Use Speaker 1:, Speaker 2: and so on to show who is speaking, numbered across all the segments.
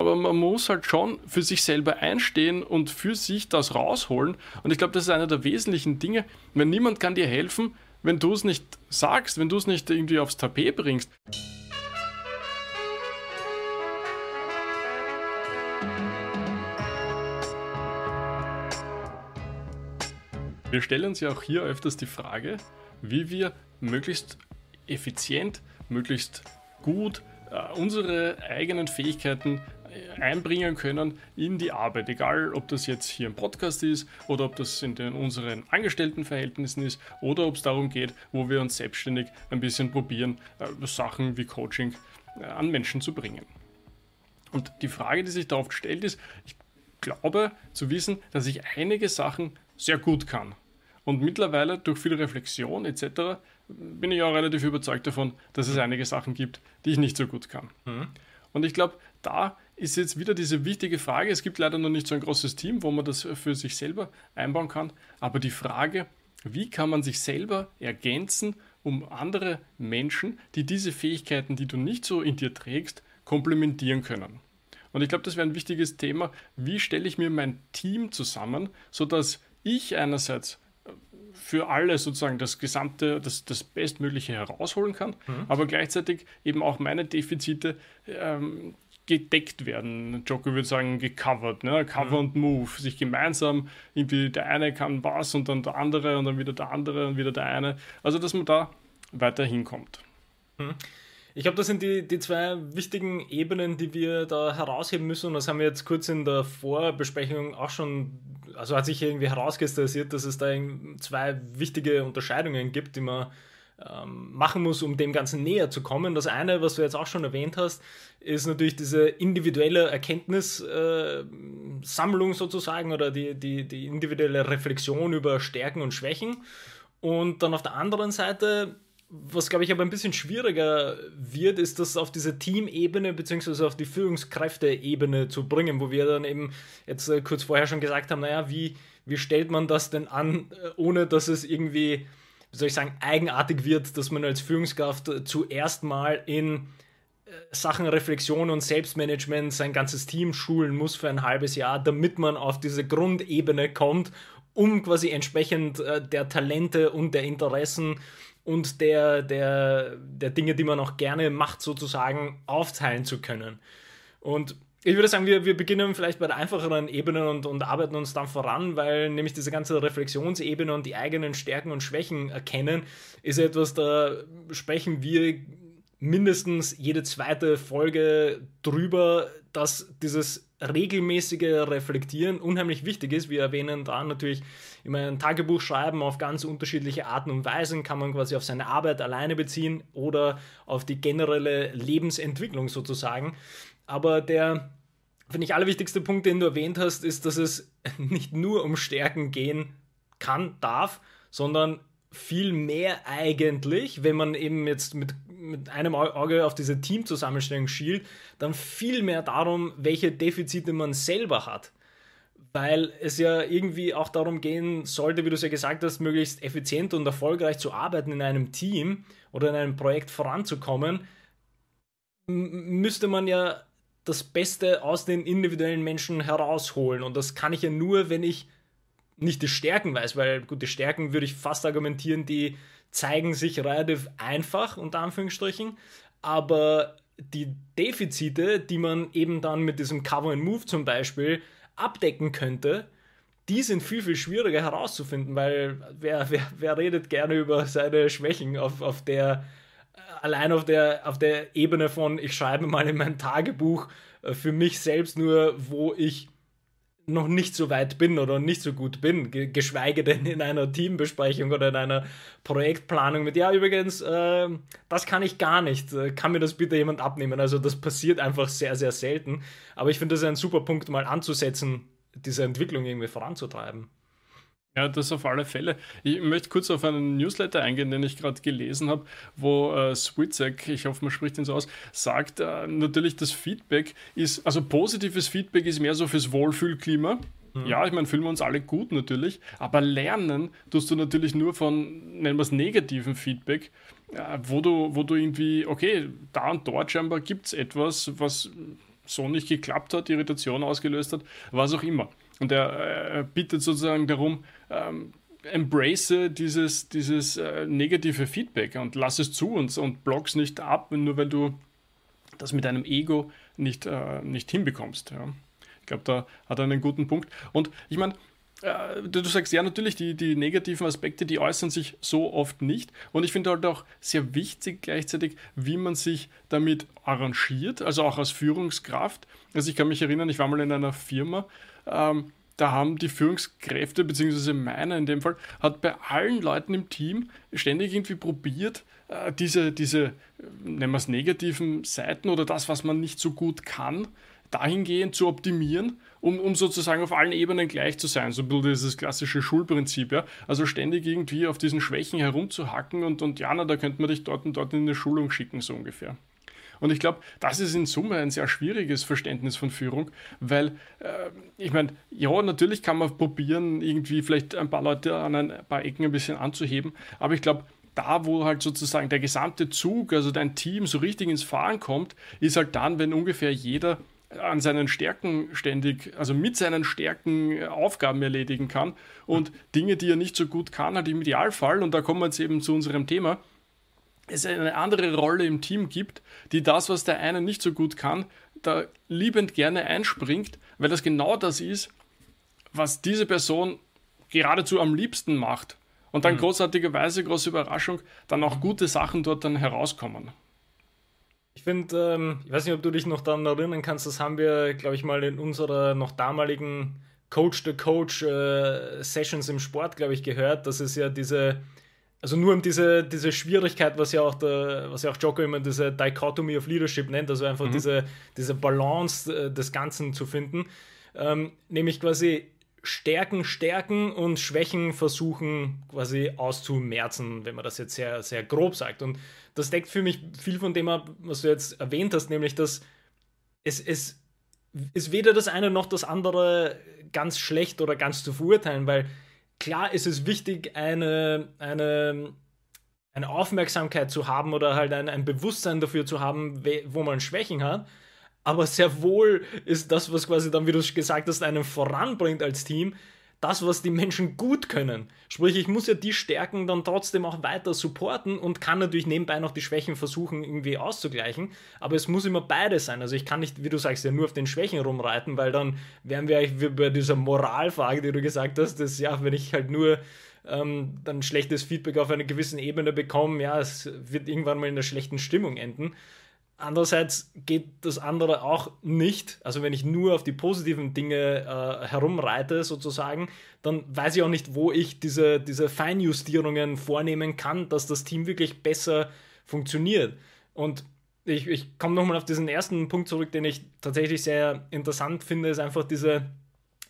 Speaker 1: aber man muss halt schon für sich selber einstehen und für sich das rausholen. Und ich glaube, das ist einer der wesentlichen Dinge. Wenn niemand kann dir helfen, wenn du es nicht sagst, wenn du es nicht irgendwie aufs Tapet bringst. Wir stellen uns ja auch hier öfters die Frage, wie wir möglichst effizient, möglichst gut unsere eigenen Fähigkeiten äh, einbringen können in die Arbeit. Egal, ob das jetzt hier im Podcast ist oder ob das in den, unseren Angestelltenverhältnissen ist oder ob es darum geht, wo wir uns selbstständig ein bisschen probieren, äh, Sachen wie Coaching äh, an Menschen zu bringen. Und die Frage, die sich da oft stellt, ist, ich glaube zu wissen, dass ich einige Sachen sehr gut kann. Und mittlerweile durch viel Reflexion etc. bin ich auch relativ überzeugt davon, dass es einige Sachen gibt, die ich nicht so gut kann. Mhm. Und ich glaube, da ist jetzt wieder diese wichtige Frage. Es gibt leider noch nicht so ein großes Team, wo man das für sich selber einbauen kann. Aber die Frage, wie kann man sich selber ergänzen, um andere Menschen, die diese Fähigkeiten, die du nicht so in dir trägst, komplementieren können? Und ich glaube, das wäre ein wichtiges Thema. Wie stelle ich mir mein Team zusammen, sodass ich einerseits für alle sozusagen das gesamte, das, das Bestmögliche herausholen kann, mhm. aber gleichzeitig eben auch meine Defizite ähm, gedeckt werden. Joker würde sagen, gecovert, ne? Cover mhm. und Move, sich gemeinsam irgendwie der eine kann was und dann der andere und dann wieder der andere und wieder der eine. Also, dass man da weiter hinkommt.
Speaker 2: Mhm. Ich glaube, das sind die, die zwei wichtigen Ebenen, die wir da herausheben müssen. Und das haben wir jetzt kurz in der Vorbesprechung auch schon, also hat sich irgendwie herauskristallisiert, dass es da zwei wichtige Unterscheidungen gibt, die man ähm, machen muss, um dem Ganzen näher zu kommen. Das eine, was du jetzt auch schon erwähnt hast, ist natürlich diese individuelle Erkenntnissammlung äh, sozusagen oder die, die, die individuelle Reflexion über Stärken und Schwächen. Und dann auf der anderen Seite was, glaube ich, aber ein bisschen schwieriger wird, ist das auf diese Teamebene bzw. auf die Führungskräfteebene zu bringen, wo wir dann eben jetzt äh, kurz vorher schon gesagt haben, naja, wie, wie stellt man das denn an, äh, ohne dass es irgendwie, wie soll ich sagen, eigenartig wird, dass man als Führungskraft äh, zuerst mal in äh, Sachen Reflexion und Selbstmanagement sein ganzes Team schulen muss für ein halbes Jahr, damit man auf diese Grundebene kommt, um quasi entsprechend äh, der Talente und der Interessen und der, der, der Dinge, die man auch gerne macht, sozusagen aufteilen zu können. Und ich würde sagen, wir, wir beginnen vielleicht bei der einfacheren Ebene und, und arbeiten uns dann voran, weil nämlich diese ganze Reflexionsebene und die eigenen Stärken und Schwächen erkennen, ist etwas, da sprechen wir mindestens jede zweite Folge drüber, dass dieses regelmäßige Reflektieren unheimlich wichtig ist. Wir erwähnen da natürlich immer ein Tagebuch schreiben auf ganz unterschiedliche Arten und Weisen, kann man quasi auf seine Arbeit alleine beziehen oder auf die generelle Lebensentwicklung sozusagen. Aber der, finde ich, allerwichtigste Punkt, den du erwähnt hast, ist, dass es nicht nur um Stärken gehen kann, darf, sondern viel mehr eigentlich, wenn man eben jetzt mit, mit einem Auge auf diese Teamzusammenstellung schielt, dann viel mehr darum, welche Defizite man selber hat. Weil es ja irgendwie auch darum gehen sollte, wie du es ja gesagt hast, möglichst effizient und erfolgreich zu arbeiten in einem Team oder in einem Projekt voranzukommen, müsste man ja das Beste aus den individuellen Menschen herausholen. Und das kann ich ja nur, wenn ich nicht die Stärken weiß, weil gute Stärken würde ich fast argumentieren, die zeigen sich relativ einfach, unter Anführungsstrichen, aber die Defizite, die man eben dann mit diesem Cover and Move zum Beispiel abdecken könnte, die sind viel, viel schwieriger herauszufinden, weil wer, wer, wer redet gerne über seine Schwächen auf, auf der, allein auf der, auf der Ebene von, ich schreibe mal in mein Tagebuch äh, für mich selbst nur, wo ich noch nicht so weit bin oder nicht so gut bin, geschweige denn in einer Teambesprechung oder in einer Projektplanung mit, ja, übrigens, äh, das kann ich gar nicht, äh, kann mir das bitte jemand abnehmen? Also das passiert einfach sehr, sehr selten. Aber ich finde, das ist ein super Punkt, mal anzusetzen, diese Entwicklung irgendwie voranzutreiben.
Speaker 1: Ja, das auf alle Fälle. Ich möchte kurz auf einen Newsletter eingehen, den ich gerade gelesen habe, wo äh, Switzek, ich hoffe, man spricht ihn so aus, sagt, äh, natürlich das Feedback ist, also positives Feedback ist mehr so fürs Wohlfühlklima. Mhm. Ja, ich meine, fühlen wir uns alle gut natürlich, aber lernen tust du natürlich nur von, nennen wir es negativen Feedback, äh, wo, du, wo du irgendwie, okay, da und dort scheinbar gibt es etwas, was so nicht geklappt hat, Irritation ausgelöst hat, was auch immer. Und er äh, bittet sozusagen darum, ähm, embrace dieses, dieses äh, negative Feedback und lass es zu und, und block's nicht ab, nur weil du das mit deinem Ego nicht, äh, nicht hinbekommst. Ja. Ich glaube, da hat er einen guten Punkt. Und ich meine, äh, du sagst ja natürlich, die, die negativen Aspekte, die äußern sich so oft nicht. Und ich finde halt auch sehr wichtig gleichzeitig, wie man sich damit arrangiert, also auch als Führungskraft. Also ich kann mich erinnern, ich war mal in einer Firma, ähm, da haben die Führungskräfte, beziehungsweise meiner in dem Fall, hat bei allen Leuten im Team ständig irgendwie probiert, äh, diese, diese, äh, nennen wir es negativen Seiten oder das, was man nicht so gut kann, dahingehend zu optimieren, um, um sozusagen auf allen Ebenen gleich zu sein. So ein bisschen dieses klassische Schulprinzip, ja. Also ständig irgendwie auf diesen Schwächen herumzuhacken und, und ja, na, da könnte man dich dort und dort in eine Schulung schicken, so ungefähr. Und ich glaube, das ist in Summe ein sehr schwieriges Verständnis von Führung, weil äh, ich meine, ja, natürlich kann man probieren, irgendwie vielleicht ein paar Leute an ein paar Ecken ein bisschen anzuheben, aber ich glaube, da, wo halt sozusagen der gesamte Zug, also dein Team so richtig ins Fahren kommt, ist halt dann, wenn ungefähr jeder an seinen Stärken ständig, also mit seinen Stärken äh, Aufgaben erledigen kann und Dinge, die er nicht so gut kann, halt im Idealfall, und da kommen wir jetzt eben zu unserem Thema, es eine andere Rolle im Team gibt, die das, was der eine nicht so gut kann, da liebend gerne einspringt, weil das genau das ist, was diese Person geradezu am liebsten macht. Und dann mhm. großartigerweise, große Überraschung, dann auch gute Sachen dort dann herauskommen.
Speaker 2: Ich finde, ähm, ich weiß nicht, ob du dich noch daran erinnern kannst, das haben wir, glaube ich, mal in unserer noch damaligen Coach-to-Coach-Sessions äh, im Sport, glaube ich, gehört, dass es ja diese, also nur um diese, diese Schwierigkeit, was ja auch der, was ja auch Jocko immer diese Dichotomy of Leadership nennt, also einfach mhm. diese, diese Balance äh, des Ganzen zu finden, ähm, nämlich quasi Stärken stärken und Schwächen versuchen quasi auszumerzen, wenn man das jetzt sehr, sehr grob sagt. Und das deckt für mich viel von dem ab, was du jetzt erwähnt hast, nämlich dass es, es ist weder das eine noch das andere ganz schlecht oder ganz zu verurteilen, weil klar ist es wichtig, eine, eine, eine Aufmerksamkeit zu haben oder halt ein, ein Bewusstsein dafür zu haben, wo man Schwächen hat. Aber sehr wohl ist das, was quasi dann, wie du gesagt hast, einen voranbringt als Team, das, was die Menschen gut können. Sprich, ich muss ja die Stärken dann trotzdem auch weiter supporten und kann natürlich nebenbei noch die Schwächen versuchen, irgendwie auszugleichen. Aber es muss immer beides sein. Also ich kann nicht, wie du sagst, ja nur auf den Schwächen rumreiten, weil dann wären wir bei dieser Moralfrage, die du gesagt hast, dass ja, wenn ich halt nur ähm, dann schlechtes Feedback auf einer gewissen Ebene bekomme, ja, es wird irgendwann mal in einer schlechten Stimmung enden. Andererseits geht das andere auch nicht. Also wenn ich nur auf die positiven Dinge äh, herumreite sozusagen, dann weiß ich auch nicht, wo ich diese, diese Feinjustierungen vornehmen kann, dass das Team wirklich besser funktioniert. Und ich, ich komme nochmal auf diesen ersten Punkt zurück, den ich tatsächlich sehr interessant finde, ist einfach diese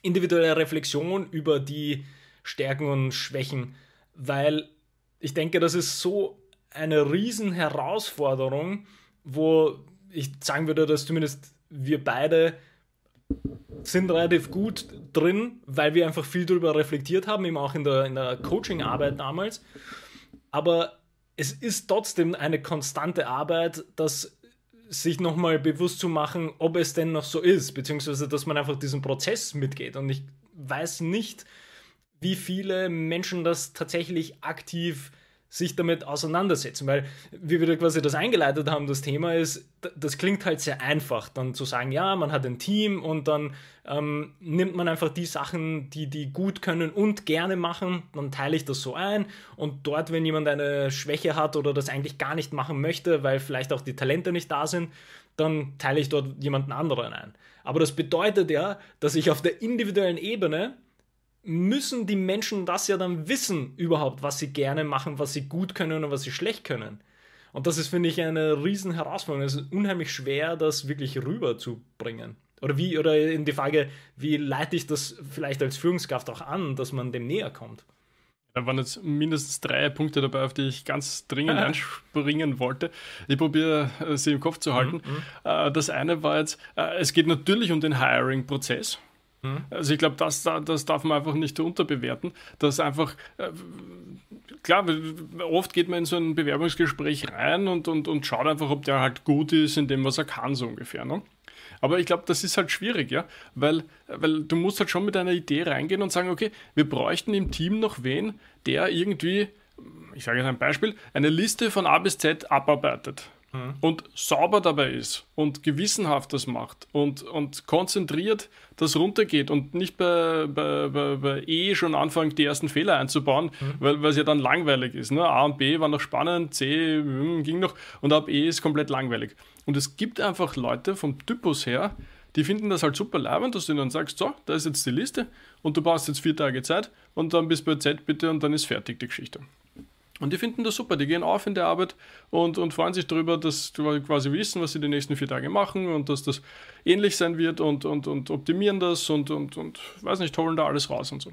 Speaker 2: individuelle Reflexion über die Stärken und Schwächen, weil ich denke, das ist so eine Riesenherausforderung, Herausforderung, wo ich sagen würde, dass zumindest wir beide sind relativ gut drin, weil wir einfach viel darüber reflektiert haben, eben auch in der, in der Coaching-Arbeit damals. Aber es ist trotzdem eine konstante Arbeit, das sich nochmal bewusst zu machen, ob es denn noch so ist, beziehungsweise dass man einfach diesen Prozess mitgeht. Und ich weiß nicht, wie viele Menschen das tatsächlich aktiv sich damit auseinandersetzen, weil wie wir quasi das eingeleitet haben, das Thema ist, das klingt halt sehr einfach, dann zu sagen, ja, man hat ein Team und dann ähm, nimmt man einfach die Sachen, die die gut können und gerne machen, dann teile ich das so ein. Und dort, wenn jemand eine Schwäche hat oder das eigentlich gar nicht machen möchte, weil vielleicht auch die Talente nicht da sind, dann teile ich dort jemanden anderen ein. Aber das bedeutet ja, dass ich auf der individuellen Ebene müssen die Menschen das ja dann wissen, überhaupt, was sie gerne machen, was sie gut können und was sie schlecht können. Und das ist, finde ich, eine riesen Herausforderung. Es ist unheimlich schwer, das wirklich rüberzubringen. Oder wie, oder in die Frage, wie leite ich das vielleicht als Führungskraft auch an, dass man dem näher kommt?
Speaker 1: Da waren jetzt mindestens drei Punkte dabei, auf die ich ganz dringend anspringen wollte. Ich probiere äh, sie im Kopf zu halten. Mhm, mhm. Äh, das eine war jetzt, äh, es geht natürlich um den Hiring-Prozess. Mhm. Also ich glaube, das, das darf man einfach nicht unterbewerten, dass einfach, äh, klar, oft geht man in so ein Bewerbungsgespräch rein und, und, und schaut einfach, ob der halt gut ist in dem, was er kann, so ungefähr. Ne? Aber ich glaube, das ist halt schwierig, ja, weil, weil du musst halt schon mit einer Idee reingehen und sagen, okay, wir bräuchten im Team noch wen, der irgendwie, ich sage jetzt ein Beispiel, eine Liste von A bis Z abarbeitet mhm. und sauber dabei ist und gewissenhaft das macht und, und konzentriert das runtergeht und nicht bei, bei, bei, bei E schon anfängt, die ersten Fehler einzubauen, mhm. weil, es ja dann langweilig ist. Ne? A und B waren noch spannend, C hm, ging noch und ab E ist komplett langweilig. Und es gibt einfach Leute vom Typus her, die finden das halt super leibend, dass du ihnen sagst, so, da ist jetzt die Liste und du brauchst jetzt vier Tage Zeit und dann bis bei Z bitte und dann ist fertig die Geschichte. Und die finden das super, die gehen auf in der Arbeit und, und freuen sich darüber, dass du quasi wissen, was sie die nächsten vier Tage machen und dass das ähnlich sein wird und, und, und optimieren das und, und, und weiß nicht, holen da alles raus und so.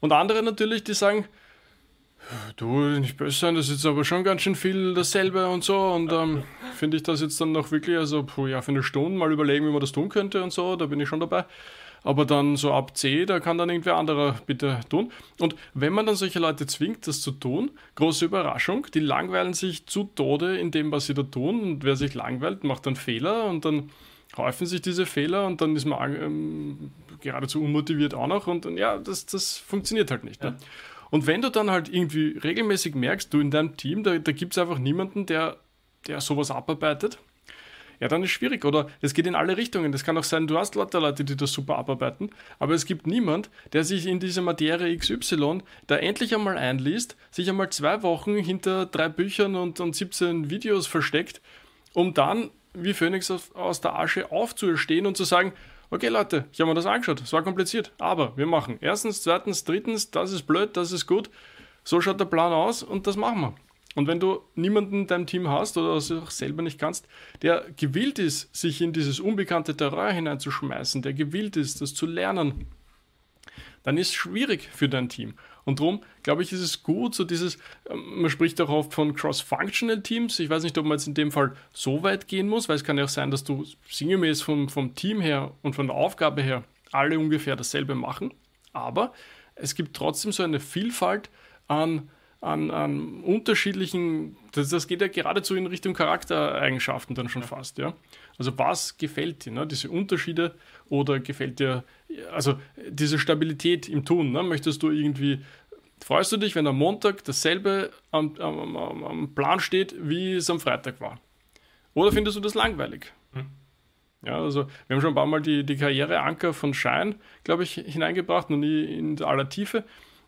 Speaker 1: Und andere natürlich, die sagen, du, nicht böse sein, das ist jetzt aber schon ganz schön viel dasselbe und so und ähm, finde ich das jetzt dann noch wirklich, also puh, ja, für eine Stunde mal überlegen, wie man das tun könnte und so, da bin ich schon dabei aber dann so ab C, da kann dann irgendwer anderer bitte tun. Und wenn man dann solche Leute zwingt, das zu tun, große Überraschung, die langweilen sich zu Tode in dem, was sie da tun. Und wer sich langweilt, macht dann Fehler und dann häufen sich diese Fehler und dann ist man ähm, geradezu unmotiviert auch noch. Und, und ja, das, das funktioniert halt nicht. Ne? Ja. Und wenn du dann halt irgendwie regelmäßig merkst, du in deinem Team, da, da gibt es einfach niemanden, der, der sowas abarbeitet, ja, dann ist es schwierig. Oder es geht in alle Richtungen. Das kann auch sein, du hast lauter Leute, die das super abarbeiten, aber es gibt niemand, der sich in diese Materie XY da endlich einmal einliest, sich einmal zwei Wochen hinter drei Büchern und, und 17 Videos versteckt, um dann wie Phoenix aus der Asche aufzuerstehen und zu sagen, okay Leute, ich habe mir das angeschaut, es war kompliziert, aber wir machen erstens, zweitens, drittens, das ist blöd, das ist gut, so schaut der Plan aus und das machen wir. Und wenn du niemanden in deinem Team hast oder es auch selber nicht kannst, der gewillt ist, sich in dieses unbekannte Terrain hineinzuschmeißen, der gewillt ist, das zu lernen, dann ist es schwierig für dein Team. Und darum, glaube ich, ist es gut, so dieses, ähm, man spricht auch oft von Cross-Functional Teams. Ich weiß nicht, ob man jetzt in dem Fall so weit gehen muss, weil es kann ja auch sein, dass du sinngemäß vom, vom Team her und von der Aufgabe her alle ungefähr dasselbe machen. Aber es gibt trotzdem so eine Vielfalt an an, an unterschiedlichen, das, das, geht ja geradezu in Richtung Charaktereigenschaften dann schon ja. fast, ja. Also was gefällt dir, ne? diese Unterschiede oder gefällt dir, also diese Stabilität im Tun, ne? möchtest du irgendwie, freust du dich, wenn am Montag dasselbe am, am, am Plan steht, wie es am Freitag war? Oder findest du das langweilig? Hm. Ja, also wir haben schon ein paar Mal die, die Karriereanker von Schein, glaube ich, hineingebracht, noch nie in aller Tiefe.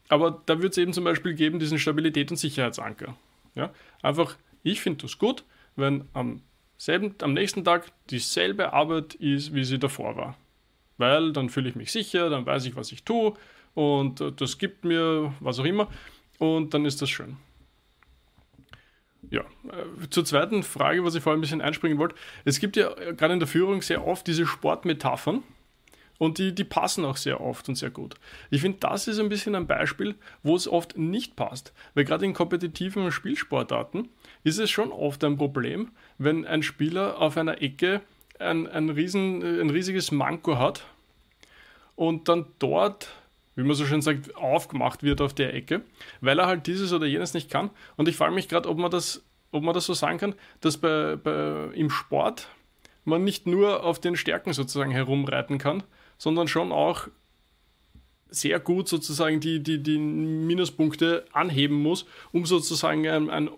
Speaker 1: Aber da wird es eben zum Beispiel geben diesen Stabilität- und Sicherheitsanker. Ja? Einfach, ich finde das gut, wenn am, selben, am nächsten Tag dieselbe Arbeit ist, wie sie davor war. Weil dann fühle ich mich sicher, dann weiß ich, was ich tue und äh, das gibt mir was auch immer und dann ist das schön. Ja, äh, zur zweiten Frage, was ich vorhin ein bisschen einspringen wollte. Es gibt ja gerade in der Führung sehr oft diese Sportmetaphern und die, die passen auch sehr oft und sehr gut. Ich finde, das ist ein bisschen ein Beispiel, wo es oft nicht passt. Weil gerade in kompetitiven Spielsportarten ist es schon oft ein Problem, wenn ein Spieler auf einer Ecke ein, ein, riesen, ein riesiges Manko hat und dann dort wie man so schön sagt, aufgemacht wird auf der Ecke, weil er halt dieses oder jenes nicht kann. Und ich frage mich gerade, ob man das, ob man das so sagen kann, dass bei, bei, im Sport man nicht nur auf den Stärken sozusagen herumreiten kann, sondern schon auch sehr gut sozusagen die, die, die Minuspunkte anheben muss, um sozusagen ein, ein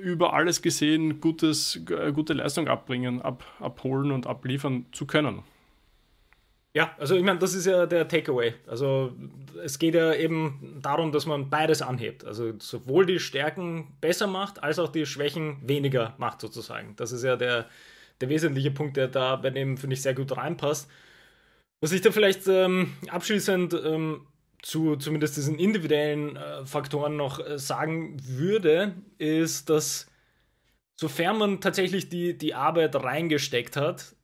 Speaker 1: über alles gesehen gutes, gute Leistung abbringen, ab, abholen und abliefern zu können.
Speaker 2: Ja, also ich meine, das ist ja der Takeaway. Also es geht ja eben darum, dass man beides anhebt. Also sowohl die Stärken besser macht, als auch die Schwächen weniger macht sozusagen. Das ist ja der, der wesentliche Punkt, der da bei dem, finde ich, sehr gut reinpasst. Was ich da vielleicht ähm, abschließend ähm, zu zumindest diesen individuellen äh, Faktoren noch äh, sagen würde, ist, dass sofern man tatsächlich die, die Arbeit reingesteckt hat,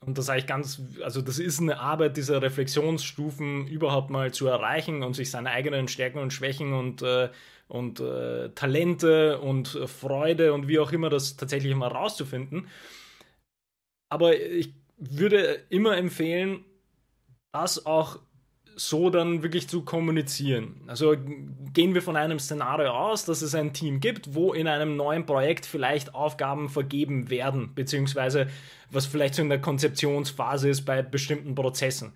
Speaker 2: und das eigentlich ganz, also das ist eine Arbeit, diese Reflexionsstufen überhaupt mal zu erreichen und sich seine eigenen Stärken und Schwächen und, äh, und äh, Talente und Freude und wie auch immer das tatsächlich mal rauszufinden. Aber ich würde immer empfehlen, das auch so dann wirklich zu kommunizieren. Also gehen wir von einem Szenario aus, dass es ein Team gibt, wo in einem neuen Projekt vielleicht Aufgaben vergeben werden, beziehungsweise was vielleicht so in der Konzeptionsphase ist bei bestimmten Prozessen.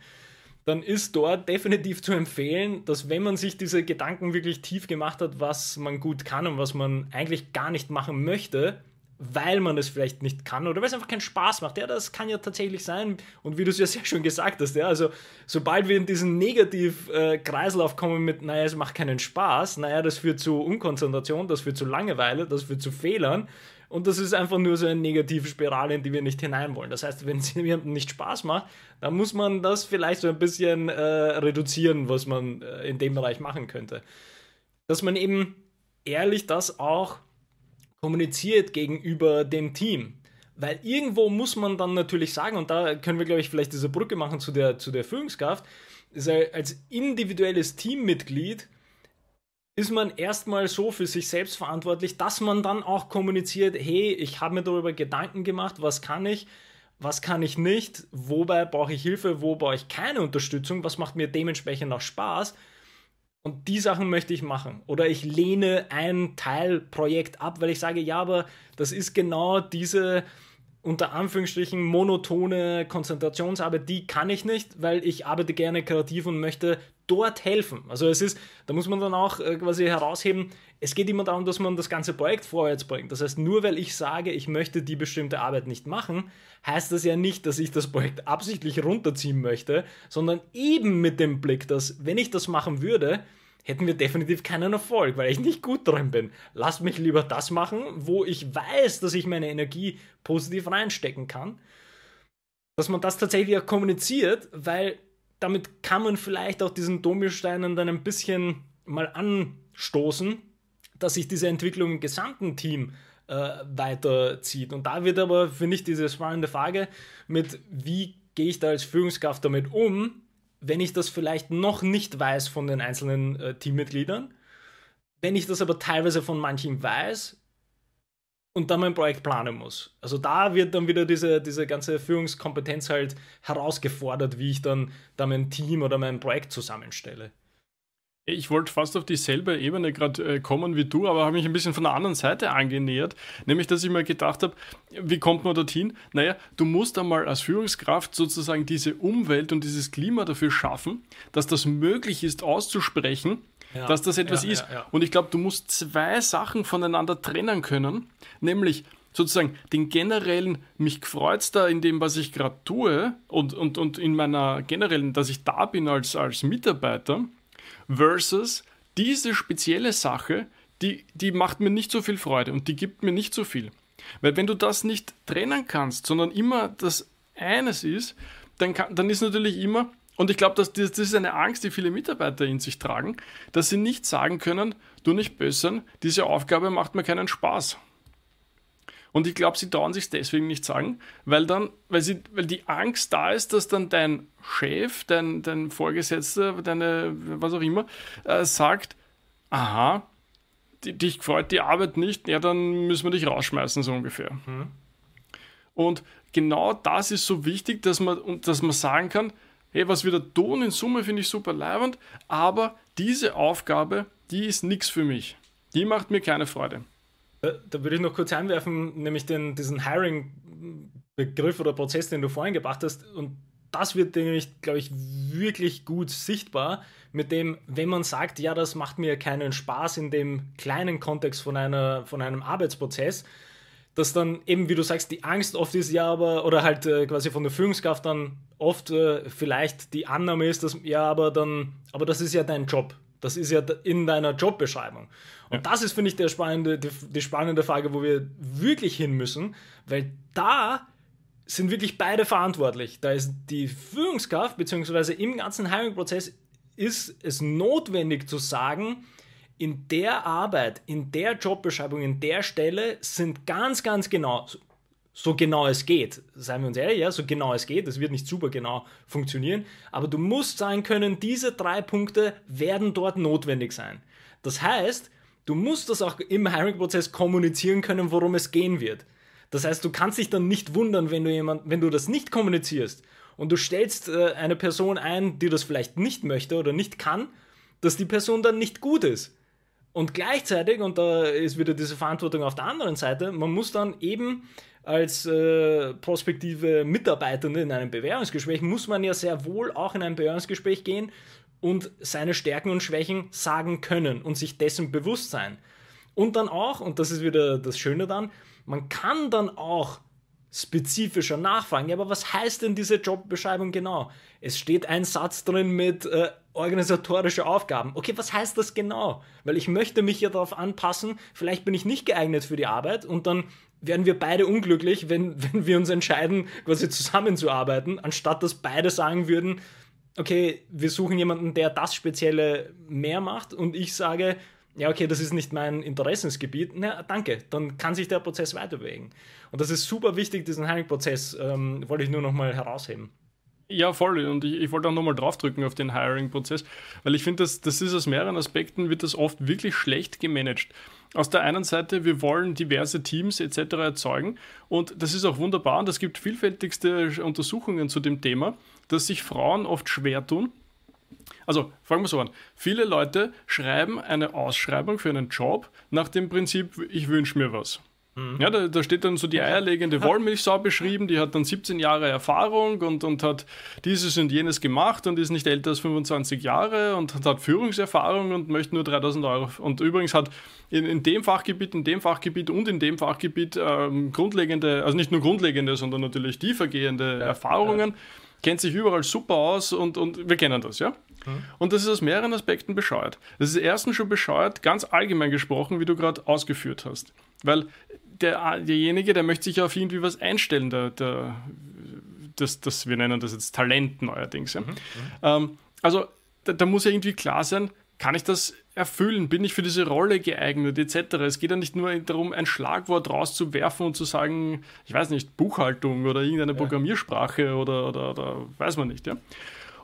Speaker 2: Dann ist dort definitiv zu empfehlen, dass wenn man sich diese Gedanken wirklich tief gemacht hat, was man gut kann und was man eigentlich gar nicht machen möchte, weil man es vielleicht nicht kann oder weil es einfach keinen Spaß macht. Ja, das kann ja tatsächlich sein. Und wie du es ja sehr schön gesagt hast, ja, also sobald wir in diesen Negativ-Kreislauf kommen mit, naja, es macht keinen Spaß, naja, das führt zu Unkonzentration, das führt zu Langeweile, das führt zu Fehlern. Und das ist einfach nur so eine negative Spirale, in die wir nicht hinein wollen. Das heißt, wenn es jemandem nicht Spaß macht, dann muss man das vielleicht so ein bisschen äh, reduzieren, was man äh, in dem Bereich machen könnte. Dass man eben ehrlich das auch kommuniziert gegenüber dem Team. Weil irgendwo muss man dann natürlich sagen, und da können wir, glaube ich, vielleicht diese Brücke machen zu der, zu der Führungskraft, als individuelles Teammitglied ist man erstmal so für sich selbst verantwortlich, dass man dann auch kommuniziert, hey, ich habe mir darüber Gedanken gemacht, was kann ich, was kann ich nicht, wobei brauche ich Hilfe, wo brauche ich keine Unterstützung, was macht mir dementsprechend auch Spaß und die Sachen möchte ich machen. Oder ich lehne ein Teilprojekt ab, weil ich sage, ja, aber das ist genau diese unter Anführungsstrichen monotone Konzentrationsarbeit, die kann ich nicht, weil ich arbeite gerne kreativ und möchte dort helfen. Also es ist, da muss man dann auch äh, quasi herausheben, es geht immer darum, dass man das ganze Projekt vorwärts bringt. Das heißt, nur weil ich sage, ich möchte die bestimmte Arbeit nicht machen, heißt das ja nicht, dass ich das Projekt absichtlich runterziehen möchte, sondern eben mit dem Blick, dass wenn ich das machen würde, hätten wir definitiv keinen Erfolg, weil ich nicht gut drin bin. Lasst mich lieber das machen, wo ich weiß, dass ich meine Energie positiv reinstecken kann. Dass man das tatsächlich auch kommuniziert, weil damit kann man vielleicht auch diesen Dominosteinen dann ein bisschen mal anstoßen, dass sich diese Entwicklung im gesamten Team äh, weiterzieht. Und da wird aber, finde ich, diese spannende Frage mit, wie gehe ich da als Führungskraft damit um, wenn ich das vielleicht noch nicht weiß von den einzelnen äh, Teammitgliedern, wenn ich das aber teilweise von manchen weiß und dann mein Projekt planen muss. Also da wird dann wieder diese, diese ganze Führungskompetenz halt herausgefordert, wie ich dann da mein Team oder mein Projekt zusammenstelle.
Speaker 1: Ich wollte fast auf dieselbe Ebene gerade äh, kommen wie du, aber habe mich ein bisschen von der anderen Seite angenähert. Nämlich, dass ich mir gedacht habe, wie kommt man dorthin? Naja, du musst einmal als Führungskraft sozusagen diese Umwelt und dieses Klima dafür schaffen, dass das möglich ist auszusprechen, ja, dass das etwas ja, ist. Ja, und ich glaube, du musst zwei Sachen voneinander trennen können, nämlich sozusagen den generellen, mich freut da in dem, was ich gerade tue und, und, und in meiner generellen, dass ich da bin als, als Mitarbeiter versus diese spezielle Sache, die, die macht mir nicht so viel Freude und die gibt mir nicht so viel. Weil wenn du das nicht trennen kannst, sondern immer das eines ist, dann, kann, dann ist natürlich immer, und ich glaube, das, das ist eine Angst, die viele Mitarbeiter in sich tragen, dass sie nicht sagen können, du nicht böse, diese Aufgabe macht mir keinen Spaß. Und ich glaube, sie trauen sich deswegen nicht sagen, weil dann, weil sie, weil die Angst da ist, dass dann dein Chef, dein, dein Vorgesetzter, deine, was auch immer, äh, sagt, aha, die, dich gefreut die Arbeit nicht, ja, dann müssen wir dich rausschmeißen, so ungefähr. Mhm. Und genau das ist so wichtig, dass man, dass man sagen kann, hey, was wir da tun in Summe finde ich super leibend, aber diese Aufgabe, die ist nichts für mich. Die macht mir keine Freude.
Speaker 2: Da, da, würde ich noch kurz einwerfen, nämlich den, diesen Hiring-Begriff oder Prozess, den du vorhin gebracht hast. Und das wird nämlich, glaube ich, wirklich gut sichtbar, mit dem, wenn man sagt, ja, das macht mir keinen Spaß in dem kleinen Kontext von, einer, von einem Arbeitsprozess, dass dann eben, wie du sagst, die Angst oft ist ja aber, oder halt äh, quasi von der Führungskraft dann oft äh, vielleicht die Annahme ist, dass, ja, aber dann, aber das ist ja dein Job. Das ist ja in deiner Jobbeschreibung. Und ja. das ist, finde ich, der spannende, die, die spannende Frage, wo wir wirklich hin müssen, weil da sind wirklich beide verantwortlich. Da ist die Führungskraft, beziehungsweise im ganzen Hiring-Prozess ist es notwendig zu sagen, in der Arbeit, in der Jobbeschreibung, in der Stelle sind ganz, ganz genau, so genau es geht, seien wir uns ehrlich, ja, so genau es geht, es wird nicht super genau funktionieren, aber du musst sagen können, diese drei Punkte werden dort notwendig sein. Das heißt, du musst das auch im Hiring-Prozess kommunizieren können, worum es gehen wird. Das heißt, du kannst dich dann nicht wundern, wenn du jemand, wenn du das nicht kommunizierst und du stellst äh, eine Person ein, die das vielleicht nicht möchte oder nicht kann, dass die Person dann nicht gut ist. Und gleichzeitig, und da ist wieder diese Verantwortung auf der anderen Seite, man muss dann eben als äh, prospektive Mitarbeitende in einem Bewerbungsgespräch, muss man ja sehr wohl auch in ein Bewerbungsgespräch gehen und seine Stärken und Schwächen sagen können und sich dessen bewusst sein. Und dann auch, und das ist wieder das Schöne dann, man kann dann auch spezifischer nachfragen. Ja, aber was heißt denn diese Jobbeschreibung genau? Es steht ein Satz drin mit äh, organisatorische Aufgaben. Okay, was heißt das genau? Weil ich möchte mich ja darauf anpassen, vielleicht bin ich nicht geeignet für die Arbeit und dann werden wir beide unglücklich, wenn, wenn wir uns entscheiden, quasi zusammenzuarbeiten, anstatt dass beide sagen würden, okay, wir suchen jemanden, der das Spezielle mehr macht und ich sage, ja, okay, das ist nicht mein Interessensgebiet, na, danke, dann kann sich der Prozess weiter bewegen. Und das ist super wichtig, diesen Hiring-Prozess ähm, wollte ich nur nochmal herausheben.
Speaker 1: Ja, voll. Und ich, ich wollte auch nochmal draufdrücken auf den Hiring-Prozess, weil ich finde, das, das ist aus mehreren Aspekten, wird das oft wirklich schlecht gemanagt. Aus der einen Seite, wir wollen diverse Teams etc. erzeugen und das ist auch wunderbar und es gibt vielfältigste Untersuchungen zu dem Thema, dass sich Frauen oft schwer tun, also fangen wir so an. Viele Leute schreiben eine Ausschreibung für einen Job nach dem Prinzip, ich wünsche mir was. Mhm. Ja, da, da, steht dann so die eierlegende Wollmilchsau beschrieben, die hat dann 17 Jahre Erfahrung und, und hat dieses und jenes gemacht und ist nicht älter als 25 Jahre und hat, hat Führungserfahrung und möchte nur 3000 Euro. Und übrigens hat in, in dem Fachgebiet, in dem Fachgebiet und in dem Fachgebiet ähm, grundlegende, also nicht nur grundlegende, sondern natürlich tiefergehende ja, Erfahrungen. Ja kennt sich überall super aus und, und wir kennen das, ja? Mhm. Und das ist aus mehreren Aspekten bescheuert. Das ist erstens schon bescheuert, ganz allgemein gesprochen, wie du gerade ausgeführt hast. Weil der, derjenige, der möchte sich auf irgendwie was einstellen, der, der, das, das, wir nennen das jetzt Talent neuerdings. Ja? Mhm. Ähm, also da, da muss ja irgendwie klar sein, kann ich das erfüllen? Bin ich für diese Rolle geeignet, etc.? Es geht ja nicht nur darum, ein Schlagwort rauszuwerfen und zu sagen, ich weiß nicht, Buchhaltung oder irgendeine ja. Programmiersprache oder, oder, oder weiß man nicht, ja.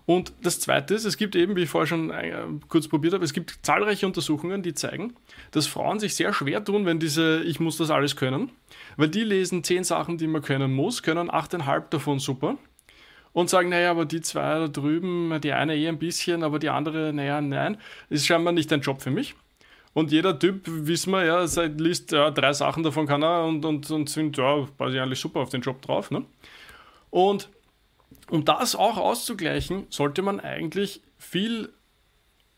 Speaker 1: Und das Zweite ist, es gibt eben, wie ich vorher schon äh, kurz probiert habe, es gibt zahlreiche Untersuchungen, die zeigen, dass Frauen sich sehr schwer tun, wenn diese Ich muss das alles können, weil die lesen zehn Sachen, die man können muss, können achteinhalb davon super und sagen, naja, aber die zwei da drüben, die eine eh ein bisschen, aber die andere, naja, nein, ist scheinbar nicht ein Job für mich. Und jeder Typ, wissen wir, ja, seit liest ja, drei Sachen davon kann er und, und, und sind, ja, quasi eigentlich super auf den Job drauf. Ne? Und um das auch auszugleichen, sollte man eigentlich viel,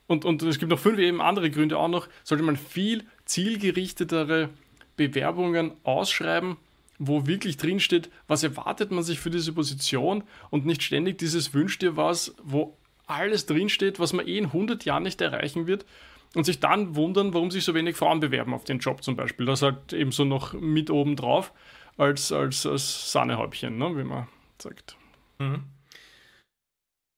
Speaker 1: und, und es gibt noch fünf eben andere Gründe auch noch, sollte man viel zielgerichtetere Bewerbungen ausschreiben, wo wirklich drinsteht, was erwartet man sich für diese Position und nicht ständig dieses Wünsch dir was, wo alles drinsteht, was man eh in 100 Jahren nicht erreichen wird und sich dann wundern, warum sich so wenig Frauen bewerben auf den Job zum Beispiel. Das halt eben so noch mit oben drauf als, als, als Sahnehäubchen, ne, wie man sagt. Mhm.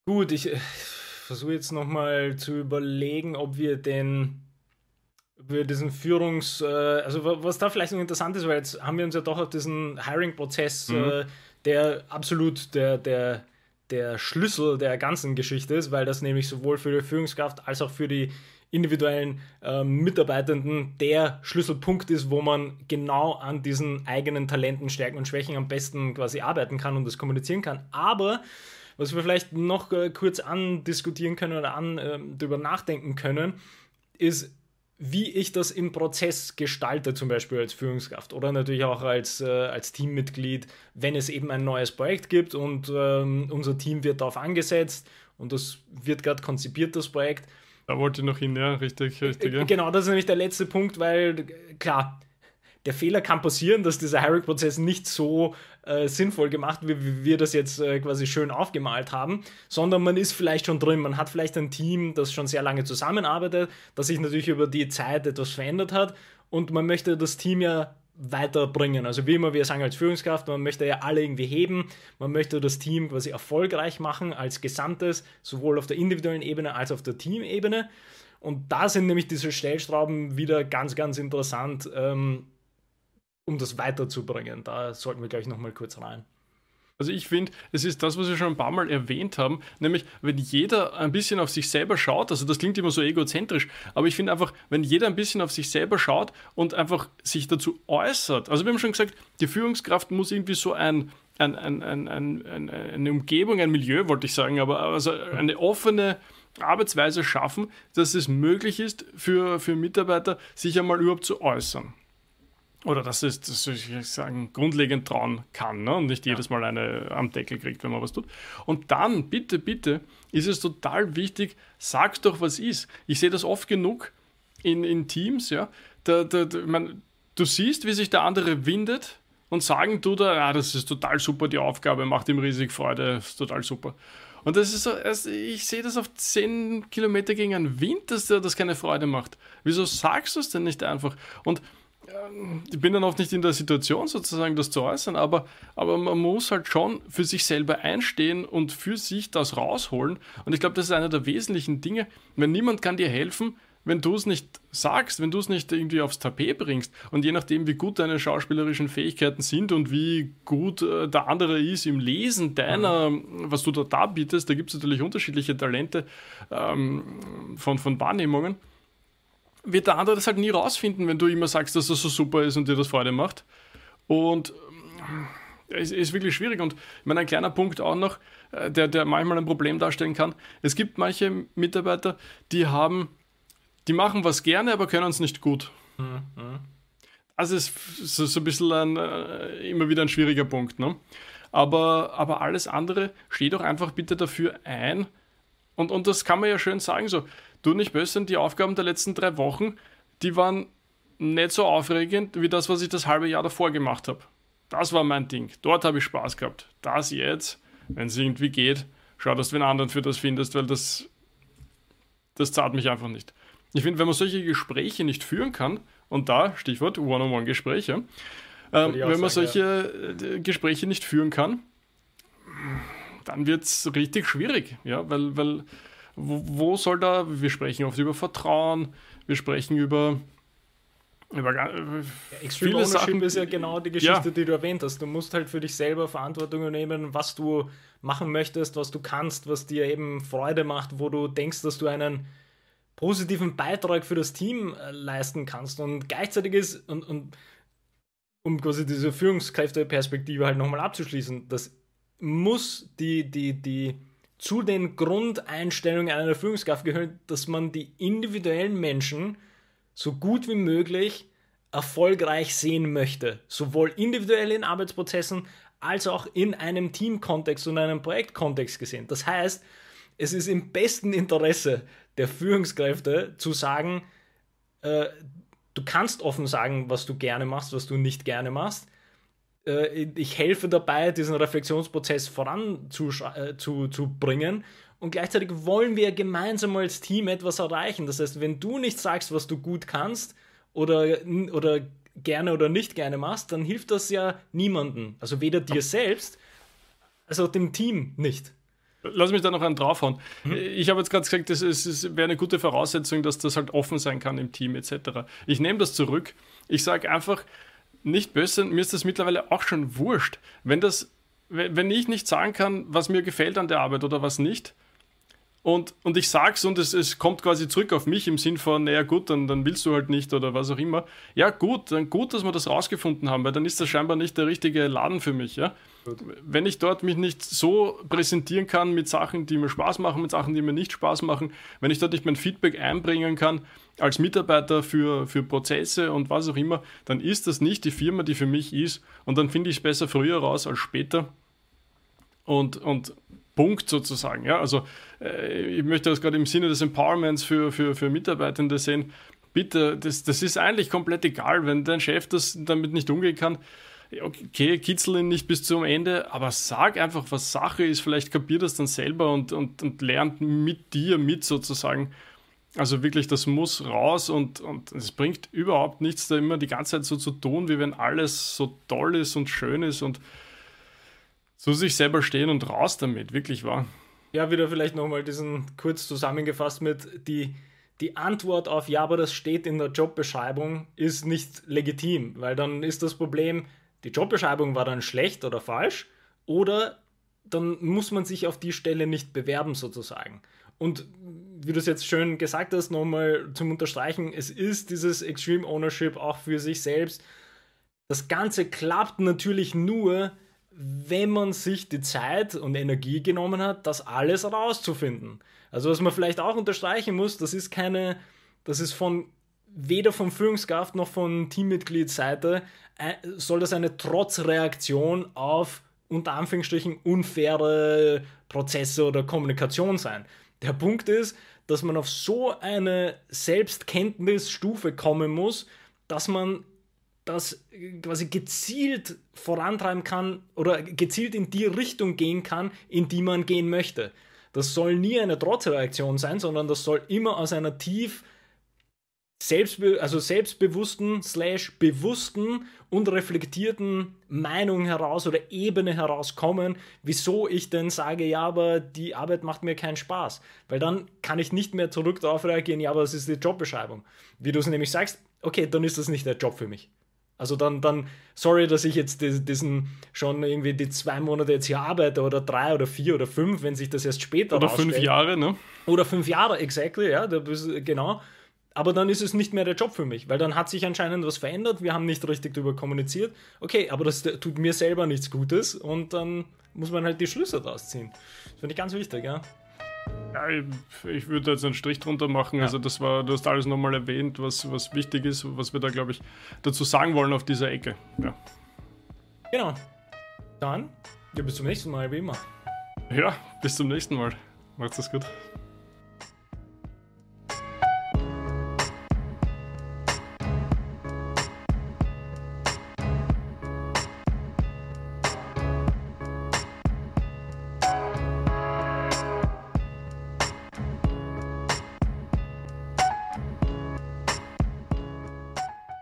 Speaker 2: Gut, ich äh, versuche jetzt nochmal zu überlegen, ob wir den über diesen Führungs-, äh, also was da vielleicht noch interessant ist, weil jetzt haben wir uns ja doch auf diesen Hiring-Prozess, mhm. äh, der absolut der, der, der Schlüssel der ganzen Geschichte ist, weil das nämlich sowohl für die Führungskraft als auch für die individuellen äh, Mitarbeitenden der Schlüsselpunkt ist, wo man genau an diesen eigenen Talenten, Stärken und Schwächen am besten quasi arbeiten kann und das kommunizieren kann. Aber was wir vielleicht noch äh, kurz andiskutieren können oder an, äh, darüber nachdenken können, ist, wie ich das im Prozess gestalte, zum Beispiel als Führungskraft oder natürlich auch als, äh, als Teammitglied, wenn es eben ein neues Projekt gibt und ähm, unser Team wird darauf angesetzt und das wird gerade konzipiert, das Projekt.
Speaker 1: Da wollte ich noch hin, ja, richtig, richtig. Ja.
Speaker 2: Genau, das ist nämlich der letzte Punkt, weil klar, der Fehler kann passieren, dass dieser Hiring-Prozess nicht so äh, sinnvoll gemacht wie wir das jetzt äh, quasi schön aufgemalt haben, sondern man ist vielleicht schon drin, man hat vielleicht ein Team, das schon sehr lange zusammenarbeitet, das sich natürlich über die Zeit etwas verändert hat und man möchte das Team ja weiterbringen. Also wie immer wir sagen als Führungskraft, man möchte ja alle irgendwie heben, man möchte das Team quasi erfolgreich machen als Gesamtes, sowohl auf der individuellen Ebene als auch auf der Teamebene. Und da sind nämlich diese Stellschrauben wieder ganz, ganz interessant, ähm, um das weiterzubringen. Da sollten wir gleich nochmal kurz rein.
Speaker 1: Also ich finde, es ist das, was wir schon ein paar Mal erwähnt haben, nämlich wenn jeder ein bisschen auf sich selber schaut, also das klingt immer so egozentrisch, aber ich finde einfach, wenn jeder ein bisschen auf sich selber schaut und einfach sich dazu äußert, also wir haben schon gesagt, die Führungskraft muss irgendwie so ein, ein, ein, ein, eine Umgebung, ein Milieu, wollte ich sagen, aber also eine offene Arbeitsweise schaffen, dass es möglich ist für, für Mitarbeiter, sich einmal überhaupt zu äußern. Oder dass es, dass ich sagen, grundlegend trauen kann ne? und nicht jedes Mal eine am Deckel kriegt, wenn man was tut. Und dann, bitte, bitte, ist es total wichtig, sag doch, was ist. Ich sehe das oft genug in, in Teams, ja. Da, da, da, man, du siehst, wie sich der andere windet und sagen tut er, ah, das ist total super, die Aufgabe macht ihm riesig Freude, ist total super. Und das ist so, also ich sehe das auf 10 Kilometer gegen einen Wind, dass der das keine Freude macht. Wieso sagst du es denn nicht einfach? Und ich bin dann oft nicht in der Situation, sozusagen das zu äußern, aber, aber man muss halt schon für sich selber einstehen und für sich das rausholen. Und ich glaube, das ist einer der wesentlichen Dinge. Wenn niemand kann dir helfen, wenn du es nicht sagst, wenn du es nicht irgendwie aufs Tapet bringst und je nachdem, wie gut deine schauspielerischen Fähigkeiten sind und wie gut äh, der andere ist im Lesen deiner, mhm. was du da darbietest, da gibt es natürlich unterschiedliche Talente ähm, von, von Wahrnehmungen wird der andere das halt nie rausfinden, wenn du immer sagst, dass das so super ist und dir das Freude macht. Und äh, es ist wirklich schwierig. Und ich meine, ein kleiner Punkt auch noch, äh, der, der manchmal ein Problem darstellen kann. Es gibt manche Mitarbeiter, die haben, die machen was gerne, aber können es nicht gut. Mhm. Das ist so, so ein bisschen ein, äh, immer wieder ein schwieriger Punkt. Ne? Aber, aber alles andere, steht doch einfach bitte dafür ein. Und, und das kann man ja schön sagen, so, du nicht böse, die Aufgaben der letzten drei Wochen, die waren nicht so aufregend wie das, was ich das halbe Jahr davor gemacht habe. Das war mein Ding. Dort habe ich Spaß gehabt. Das jetzt, wenn es irgendwie geht, schau, dass du einen anderen für das findest, weil das, das zahlt mich einfach nicht. Ich finde, wenn man solche Gespräche nicht führen kann, und da, Stichwort One-on-One-Gespräche, äh, wenn man solche ja. Äh, Gespräche nicht führen kann, dann wird es richtig schwierig, ja, weil, weil wo, wo, soll da, wir sprechen oft über Vertrauen, wir sprechen über,
Speaker 2: über ja, Extreme viele Sachen. ist ja genau die Geschichte, ja. die du erwähnt hast. Du musst halt für dich selber Verantwortung übernehmen, was du machen möchtest, was du kannst, was dir eben Freude macht, wo du denkst, dass du einen positiven Beitrag für das Team äh, leisten kannst. Und gleichzeitig ist, und, und um quasi diese Führungskräfteperspektive halt nochmal abzuschließen, das muss die, die, die zu den Grundeinstellungen einer Führungskraft gehört, dass man die individuellen Menschen so gut wie möglich erfolgreich sehen möchte. Sowohl individuell in Arbeitsprozessen als auch in einem Teamkontext und einem Projektkontext gesehen. Das heißt, es ist im besten Interesse der Führungskräfte zu sagen, äh, du kannst offen sagen, was du gerne machst, was du nicht gerne machst ich helfe dabei, diesen Reflexionsprozess voranzubringen. Äh, und gleichzeitig wollen wir gemeinsam als Team etwas erreichen. Das heißt, wenn du nicht sagst, was du gut kannst oder, oder gerne oder nicht gerne machst, dann hilft das ja niemandem. Also weder dir selbst, als auch dem Team nicht.
Speaker 1: Lass mich da noch einen draufhauen. Hm? Ich habe jetzt gerade gesagt, es, es wäre eine gute Voraussetzung, dass das halt offen sein kann im Team etc. Ich nehme das zurück. Ich sage einfach, nicht böse, mir ist das mittlerweile auch schon wurscht. Wenn das, wenn ich nicht sagen kann, was mir gefällt an der Arbeit oder was nicht, und, und ich sag's und es, es kommt quasi zurück auf mich im Sinn von, naja gut, dann, dann willst du halt nicht oder was auch immer. Ja, gut, dann gut, dass wir das rausgefunden haben, weil dann ist das scheinbar nicht der richtige Laden für mich, ja. Wenn ich dort mich nicht so präsentieren kann mit Sachen, die mir Spaß machen, mit Sachen, die mir nicht Spaß machen, wenn ich dort nicht mein Feedback einbringen kann als Mitarbeiter für, für Prozesse und was auch immer, dann ist das nicht die Firma, die für mich ist und dann finde ich es besser früher raus als später. Und, und Punkt sozusagen. Ja? Also äh, ich möchte das gerade im Sinne des Empowerments für, für, für Mitarbeitende sehen. Bitte, das, das ist eigentlich komplett egal, wenn dein Chef das damit nicht umgehen kann okay, kitzel ihn nicht bis zum Ende, aber sag einfach, was Sache ist. Vielleicht kapiert das dann selber und, und, und lernt mit dir mit sozusagen. Also wirklich, das muss raus und, und es bringt überhaupt nichts, da immer die ganze Zeit so zu tun, wie wenn alles so toll ist und schön ist und zu sich selber stehen und raus damit, wirklich wahr.
Speaker 2: Ja, wieder vielleicht nochmal diesen kurz zusammengefasst mit die, die Antwort auf ja, aber das steht in der Jobbeschreibung ist nicht legitim, weil dann ist das Problem, die Jobbeschreibung war dann schlecht oder falsch oder dann muss man sich auf die Stelle nicht bewerben sozusagen. Und wie du es jetzt schön gesagt hast, nochmal zum Unterstreichen, es ist dieses Extreme Ownership auch für sich selbst. Das Ganze klappt natürlich nur, wenn man sich die Zeit und Energie genommen hat, das alles rauszufinden. Also was man vielleicht auch unterstreichen muss, das ist keine, das ist von weder von Führungskraft noch von Teammitgliedsseite soll das eine Trotzreaktion auf unter Anführungsstrichen unfaire Prozesse oder Kommunikation sein. Der Punkt ist, dass man auf so eine Selbstkenntnisstufe kommen muss, dass man das quasi gezielt vorantreiben kann oder gezielt in die Richtung gehen kann, in die man gehen möchte. Das soll nie eine Trotzreaktion sein, sondern das soll immer aus einer tief selbstbe also selbstbewussten slash bewussten und reflektierten Meinung heraus oder Ebene herauskommen, wieso ich denn sage, ja, aber die Arbeit macht mir keinen Spaß. Weil dann kann ich nicht mehr zurück darauf reagieren, ja, aber das ist die Jobbeschreibung. Wie du es nämlich sagst, okay, dann ist das nicht der Job für mich. Also dann, dann, sorry, dass ich jetzt diesen schon irgendwie die zwei Monate jetzt hier arbeite oder drei oder vier oder fünf, wenn sich das erst später
Speaker 1: Oder fünf Jahre, ne?
Speaker 2: Oder fünf Jahre, exactly, ja, genau. Aber dann ist es nicht mehr der Job für mich, weil dann hat sich anscheinend was verändert, wir haben nicht richtig darüber kommuniziert. Okay, aber das tut mir selber nichts Gutes und dann muss man halt die Schlüsse daraus ziehen. Das finde ich ganz wichtig, ja.
Speaker 1: Ja, ich würde jetzt einen Strich drunter machen. Ja. Also das war, du hast alles nochmal erwähnt, was, was wichtig ist, was wir da, glaube ich, dazu sagen wollen auf dieser Ecke. Ja.
Speaker 2: Genau. Dann, ja, bis zum nächsten Mal, wie immer.
Speaker 1: Ja, bis zum nächsten Mal. Macht's das gut.